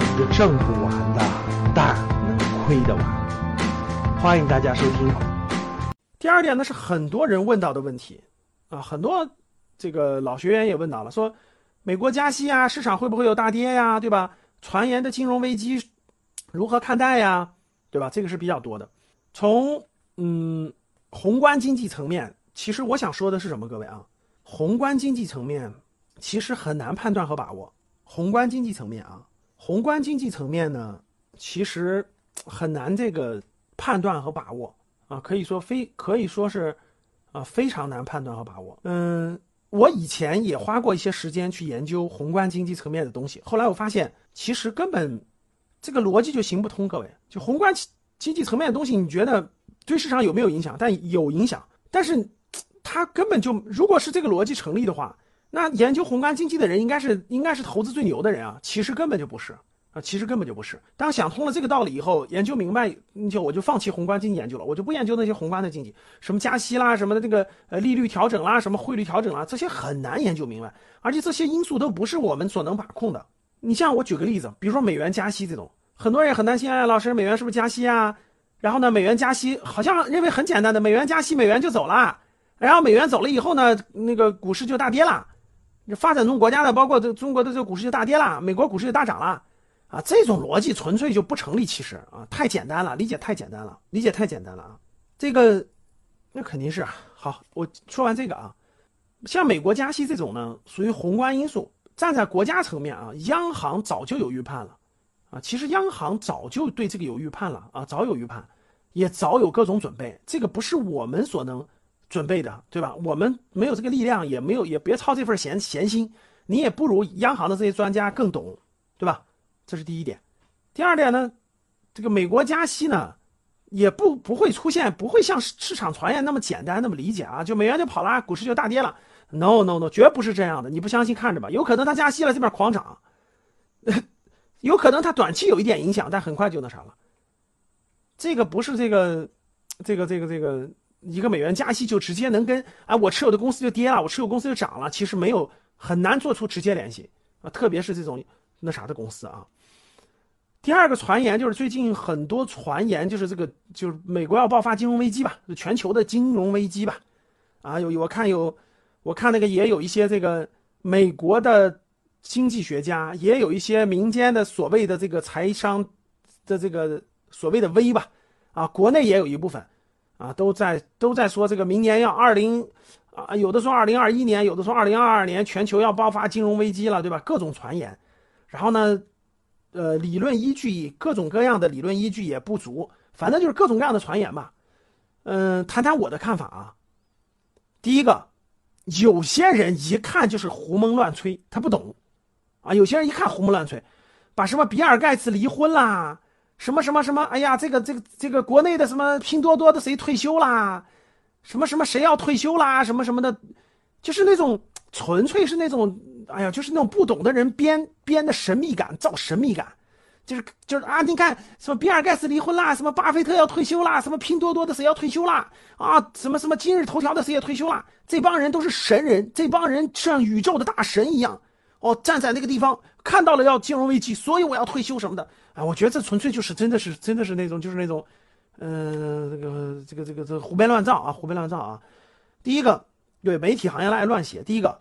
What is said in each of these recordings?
是挣不完的，但能亏得完。欢迎大家收听。第二点呢，是很多人问到的问题啊，很多这个老学员也问到了，说美国加息啊，市场会不会有大跌呀？对吧？传言的金融危机如何看待呀？对吧？这个是比较多的。从嗯宏观经济层面，其实我想说的是什么？各位啊，宏观经济层面其实很难判断和把握。宏观经济层面啊，宏观经济层面呢，其实很难这个判断和把握啊，可以说非可以说是啊非常难判断和把握。嗯，我以前也花过一些时间去研究宏观经济层面的东西，后来我发现其实根本这个逻辑就行不通。各位，就宏观经济层面的东西，你觉得对市场有没有影响？但有影响，但是它根本就如果是这个逻辑成立的话。那研究宏观经济的人应该是应该是投资最牛的人啊，其实根本就不是啊，其实根本就不是。当想通了这个道理以后，研究明白，就我就放弃宏观经济研究了，我就不研究那些宏观的经济，什么加息啦，什么的这个呃利率调整啦，什么汇率调整啦，这些很难研究明白，而且这些因素都不是我们所能把控的。你像我举个例子，比如说美元加息这种，很多人很担心，哎，老师，美元是不是加息啊？然后呢，美元加息好像认为很简单的，美元加息，美元就走了，然后美元走了以后呢，那个股市就大跌了。发展中国家的，包括这中国的这个股市就大跌了，美国股市就大涨了，啊，这种逻辑纯粹就不成立，其实啊，太简单了，理解太简单了，理解太简单了啊，这个，那肯定是啊。好，我说完这个啊，像美国加息这种呢，属于宏观因素，站在国家层面啊，央行早就有预判了，啊，其实央行早就对这个有预判了啊，早有预判，也早有各种准备，这个不是我们所能。准备的，对吧？我们没有这个力量，也没有，也别操这份闲闲心。你也不如央行的这些专家更懂，对吧？这是第一点。第二点呢，这个美国加息呢，也不不会出现，不会像市场传言那么简单，那么理解啊。就美元就跑了，股市就大跌了。No No No，绝不是这样的。你不相信，看着吧。有可能它加息了，这边狂涨；有可能它短期有一点影响，但很快就那啥了。这个不是这个，这个这个这个。一个美元加息就直接能跟啊我持有的公司就跌了，我持有公司就涨了，其实没有很难做出直接联系啊，特别是这种那啥的公司啊。第二个传言就是最近很多传言就是这个就是美国要爆发金融危机吧，就全球的金融危机吧，啊有我看有我看那个也有一些这个美国的经济学家，也有一些民间的所谓的这个财商的这个所谓的危吧，啊国内也有一部分。啊，都在都在说这个明年要二零，啊，有的说二零二一年，有的说二零二二年，全球要爆发金融危机了，对吧？各种传言，然后呢，呃，理论依据各种各样的理论依据也不足，反正就是各种各样的传言吧。嗯，谈谈我的看法啊。第一个，有些人一看就是胡蒙乱吹，他不懂，啊，有些人一看胡蒙乱吹，把什么比尔盖茨离婚啦。什么什么什么？哎呀，这个这个这个国内的什么拼多多的谁退休啦？什么什么谁要退休啦？什么什么的，就是那种纯粹是那种，哎呀，就是那种不懂的人编编的神秘感，造神秘感，就是就是啊，你看什么比尔盖茨离婚啦，什么巴菲特要退休啦，什么拼多多的谁要退休啦，啊，什么什么今日头条的谁也退休啦，这帮人都是神人，这帮人像宇宙的大神一样。哦，站在那个地方看到了要金融危机，所以我要退休什么的啊！我觉得这纯粹就是真的是真的是那种就是那种，嗯，这个这个这个这胡编乱造啊，胡编乱造啊！第一个，对媒体行业爱乱写。第一个，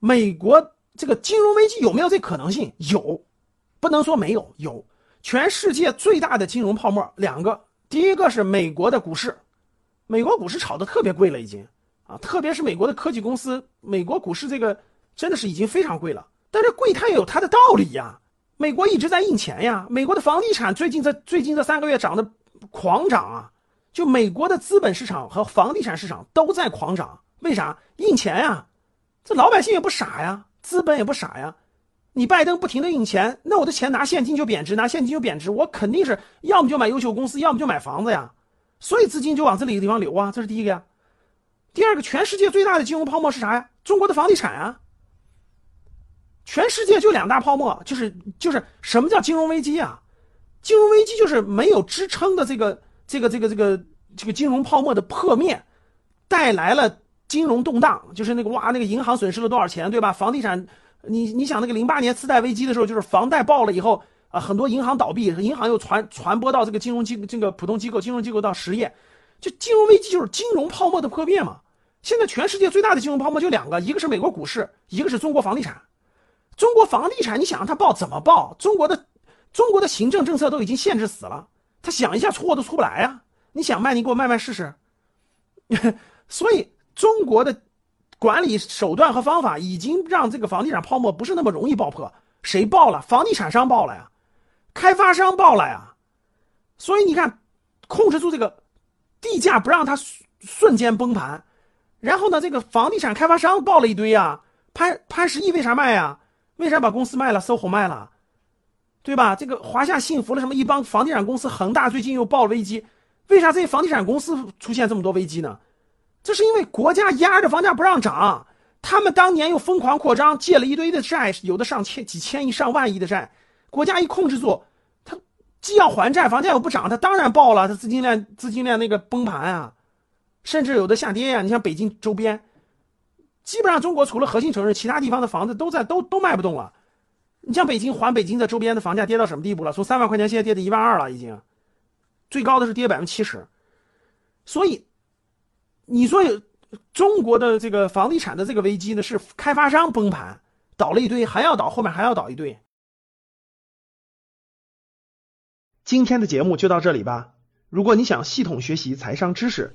美国这个金融危机有没有这可能性？有，不能说没有，有。全世界最大的金融泡沫两个，第一个是美国的股市，美国股市炒的特别贵了已经啊，特别是美国的科技公司，美国股市这个。真的是已经非常贵了，但是贵它也有它的道理呀。美国一直在印钱呀，美国的房地产最近这最近这三个月涨得狂涨啊，就美国的资本市场和房地产市场都在狂涨。为啥？印钱呀，这老百姓也不傻呀，资本也不傻呀。你拜登不停的印钱，那我的钱拿现金就贬值，拿现金就贬值，我肯定是要么就买优秀公司，要么就买房子呀。所以资金就往这里的地方流啊，这是第一个呀。第二个，全世界最大的金融泡沫是啥呀？中国的房地产啊。全世界就两大泡沫，就是就是什么叫金融危机啊？金融危机就是没有支撑的这个这个这个这个这个金融泡沫的破灭，带来了金融动荡，就是那个哇，那个银行损失了多少钱，对吧？房地产，你你想那个零八年次贷危机的时候，就是房贷爆了以后，啊，很多银行倒闭，银行又传传播到这个金融机这个普通机构，金融机构到实业，就金融危机就是金融泡沫的破灭嘛。现在全世界最大的金融泡沫就两个，一个是美国股市，一个是中国房地产。中国房地产，你想让它爆怎么爆？中国的中国的行政政策都已经限制死了，他想一下出货都出不来呀。你想卖，你给我卖卖试试。所以中国的管理手段和方法已经让这个房地产泡沫不是那么容易爆破。谁爆了？房地产商爆了呀，开发商爆了呀。所以你看，控制住这个地价，不让它瞬间崩盘。然后呢，这个房地产开发商爆了一堆呀，潘潘石屹为啥卖呀？为啥把公司卖了？SOHO 卖了，对吧？这个华夏幸福了什么一帮房地产公司，恒大最近又爆了危机，为啥这些房地产公司出现这么多危机呢？这是因为国家压着房价不让涨，他们当年又疯狂扩张，借了一堆的债，有的上千、几千亿、上万亿的债，国家一控制住，他既要还债，房价又不涨，他当然爆了，他资金链资金链那个崩盘啊。甚至有的下跌呀！你像北京周边，基本上中国除了核心城市，其他地方的房子都在都都卖不动了。你像北京，环北京的周边的房价跌到什么地步了？从三万块钱现在跌到一万二了，已经，最高的是跌百分之七十。所以，你说有中国的这个房地产的这个危机呢，是开发商崩盘倒了一堆，还要倒，后面还要倒一堆。今天的节目就到这里吧。如果你想系统学习财商知识，